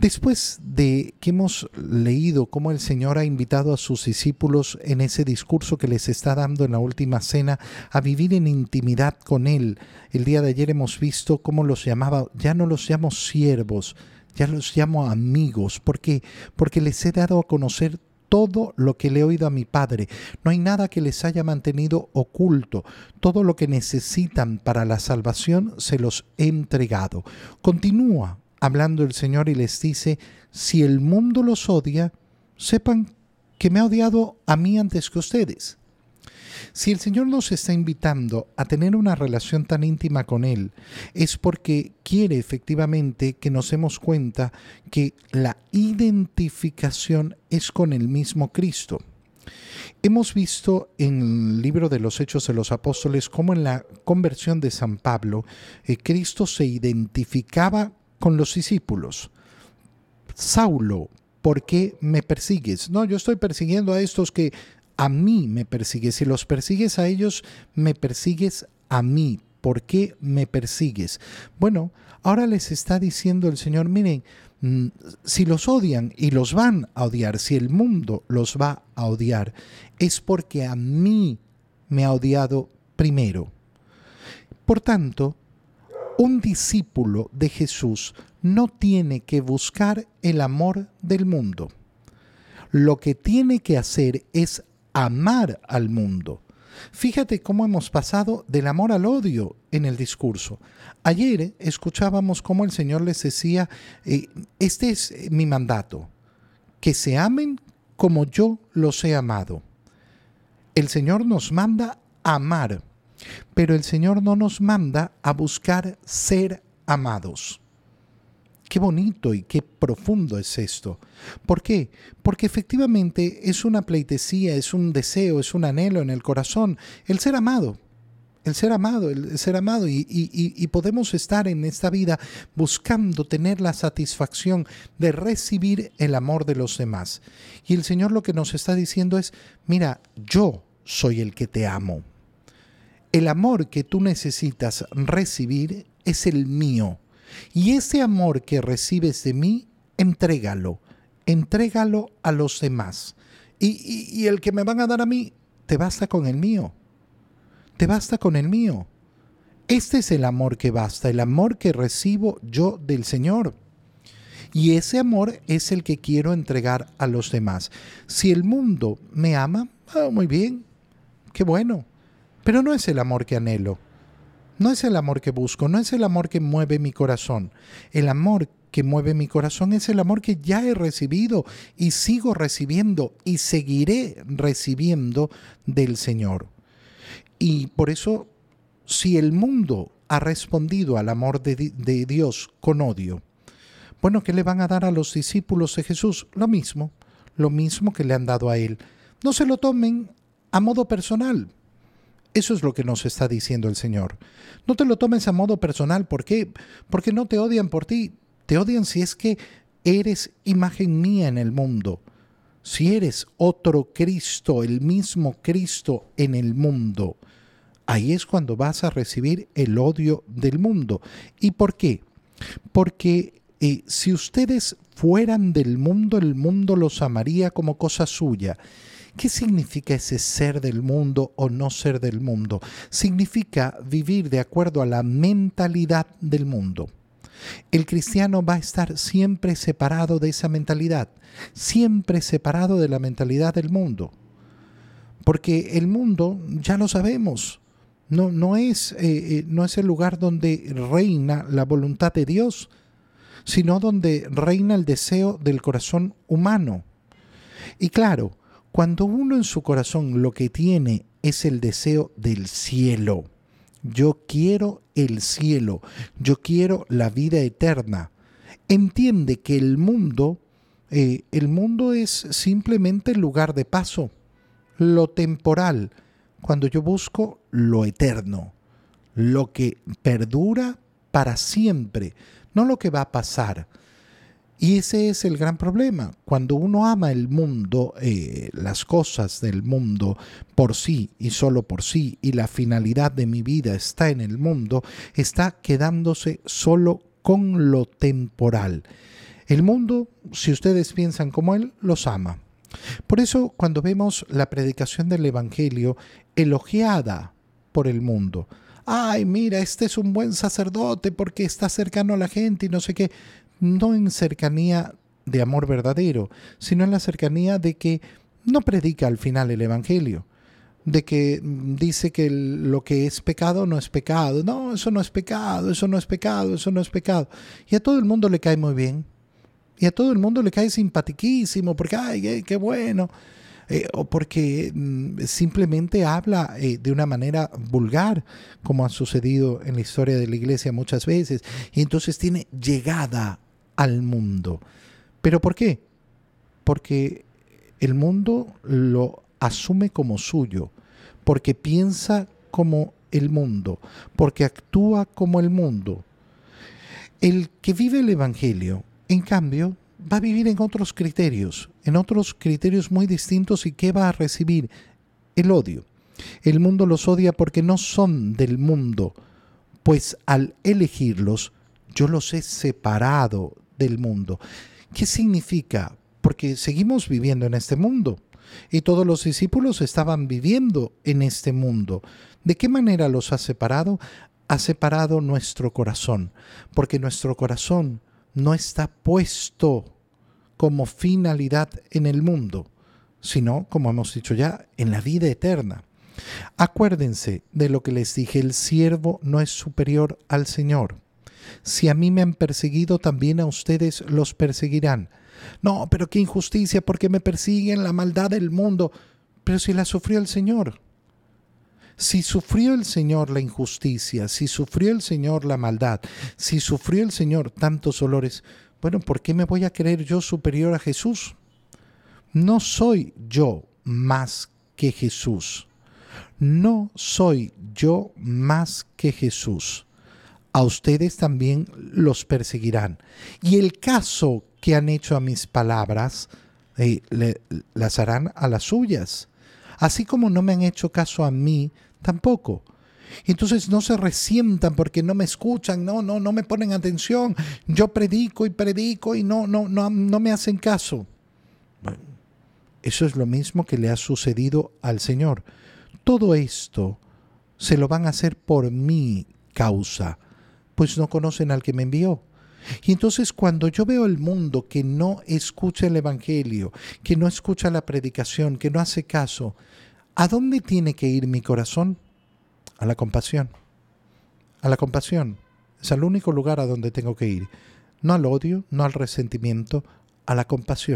Después de que hemos leído cómo el Señor ha invitado a sus discípulos en ese discurso que les está dando en la última cena a vivir en intimidad con Él, el día de ayer hemos visto cómo los llamaba, ya no los llamo siervos, ya los llamo amigos, porque porque les he dado a conocer todo lo que le he oído a mi Padre. No hay nada que les haya mantenido oculto. Todo lo que necesitan para la salvación se los he entregado. Continúa hablando el Señor y les dice, si el mundo los odia, sepan que me ha odiado a mí antes que ustedes. Si el Señor nos está invitando a tener una relación tan íntima con Él, es porque quiere efectivamente que nos demos cuenta que la identificación es con el mismo Cristo. Hemos visto en el libro de los Hechos de los Apóstoles cómo en la conversión de San Pablo, eh, Cristo se identificaba con los discípulos. Saulo, ¿por qué me persigues? No, yo estoy persiguiendo a estos que a mí me persigues. Si los persigues a ellos, me persigues a mí. ¿Por qué me persigues? Bueno, ahora les está diciendo el Señor, miren, mm, si los odian y los van a odiar, si el mundo los va a odiar, es porque a mí me ha odiado primero. Por tanto, un discípulo de Jesús no tiene que buscar el amor del mundo. Lo que tiene que hacer es amar al mundo. Fíjate cómo hemos pasado del amor al odio en el discurso. Ayer escuchábamos cómo el Señor les decía, eh, este es mi mandato, que se amen como yo los he amado. El Señor nos manda amar pero el Señor no nos manda a buscar ser amados. Qué bonito y qué profundo es esto. ¿Por qué? Porque efectivamente es una pleitesía, es un deseo, es un anhelo en el corazón, el ser amado. El ser amado, el ser amado, y, y podemos estar en esta vida buscando tener la satisfacción de recibir el amor de los demás. Y el Señor lo que nos está diciendo es, mira, yo soy el que te amo. El amor que tú necesitas recibir es el mío. Y ese amor que recibes de mí, entrégalo. Entrégalo a los demás. Y, el que me van a dar a mí, te basta con el mío. Te basta con el mío. Este es el amor que basta, el amor que recibo yo del Señor. Y ese amor es el que quiero entregar a los demás. Si el mundo me ama, ah, muy bien, qué bueno. Pero no es el amor que anhelo, no es el amor que busco, no es el amor que mueve mi corazón. El amor que mueve mi corazón es el amor que ya he recibido y sigo recibiendo y seguiré recibiendo del Señor. Y por eso, si el mundo ha respondido al amor de, Dios con odio, bueno, ¿qué le van a dar a los discípulos de Jesús? Lo mismo, lo mismo que le han dado a Él. No se lo tomen a modo personal, eso es lo que nos está diciendo el Señor. No te lo tomes a modo personal. ¿Por qué? Porque no te odian por ti. Te odian si es que eres imagen mía en el mundo. Si eres otro Cristo, el mismo Cristo en el mundo, ahí es cuando vas a recibir el odio del mundo. ¿Y por qué? Porque eh, si ustedes fueran del mundo, el mundo los amaría como cosa suya. ¿Qué significa ese ser del mundo o no ser del mundo? Significa vivir de acuerdo a la mentalidad del mundo. El cristiano va a estar siempre separado de esa mentalidad, siempre separado de la mentalidad del mundo. Porque el mundo, ya lo sabemos, no, no, es, eh, eh, no es el lugar donde reina la voluntad de Dios, sino donde reina el deseo del corazón humano. Y claro, cuando uno en su corazón lo que tiene es el deseo del cielo, yo quiero el cielo, yo quiero la vida eterna, entiende que el mundo, eh, el mundo es simplemente el lugar de paso, lo temporal, cuando yo busco lo eterno, lo que perdura para siempre, no lo que va a pasar. Y ese es el gran problema. Cuando uno ama el mundo, eh, las cosas del mundo por sí y solo por sí, y la finalidad de mi vida está en el mundo, está quedándose solo con lo temporal. El mundo, si ustedes piensan como Él, los ama. Por eso cuando vemos la predicación del Evangelio elogiada por el mundo, ay, mira, este es un buen sacerdote porque está cercano a la gente y no sé qué, no en cercanía de amor verdadero, sino en la cercanía de que no predica al final el Evangelio, de que dice que lo que es pecado no es pecado, no, eso no es pecado, eso no es pecado, eso no es pecado. Y a todo el mundo le cae muy bien y a todo el mundo le cae simpatiquísimo porque, ay, qué bueno. Eh, o porque mm, simplemente habla eh, de una manera vulgar, como ha sucedido en la historia de la iglesia muchas veces, y entonces tiene llegada al mundo. ¿Pero por qué? Porque el mundo lo asume como suyo, porque piensa como el mundo, porque actúa como el mundo. El que vive el Evangelio en cambio, va a vivir en otros criterios, en otros criterios muy distintos y ¿qué va a recibir? El odio. El mundo los odia porque no son del mundo, pues al elegirlos yo los he separado del mundo. ¿Qué significa? Porque seguimos viviendo en este mundo y todos los discípulos estaban viviendo en este mundo. ¿De qué manera los ha separado? Ha separado nuestro corazón, porque nuestro corazón no está puesto como finalidad en el mundo, sino, como hemos dicho ya, en la vida eterna. Acuérdense de lo que les dije, el siervo no es superior al Señor. Si a mí me han perseguido, también a ustedes los perseguirán. No, pero qué injusticia, porque me persiguen la maldad del mundo. Pero si la sufrió el Señor. Si sufrió el Señor la injusticia, si sufrió el Señor la maldad, si sufrió el Señor tantos dolores, bueno, ¿por qué me voy a creer yo superior a Jesús? No soy yo más que Jesús. No soy yo más que Jesús. A ustedes también los perseguirán. Y el caso que han hecho a mis palabras, eh, las harán a las suyas. Así como no me han hecho caso a mí, tampoco. Entonces no se resientan porque no me escuchan, no, no, no me ponen atención. Yo predico y predico y no, no, no, no me hacen caso. eso es lo mismo que le ha sucedido al Señor. Todo esto se lo van a hacer por mi causa, pues no conocen al que me envió. Y entonces cuando yo veo el mundo que no escucha el Evangelio, que no escucha la predicación, que no hace caso, ¿A dónde tiene que ir mi corazón? A la compasión. A la compasión. Es el único lugar a donde tengo que ir. No al odio, no al resentimiento, a la compasión.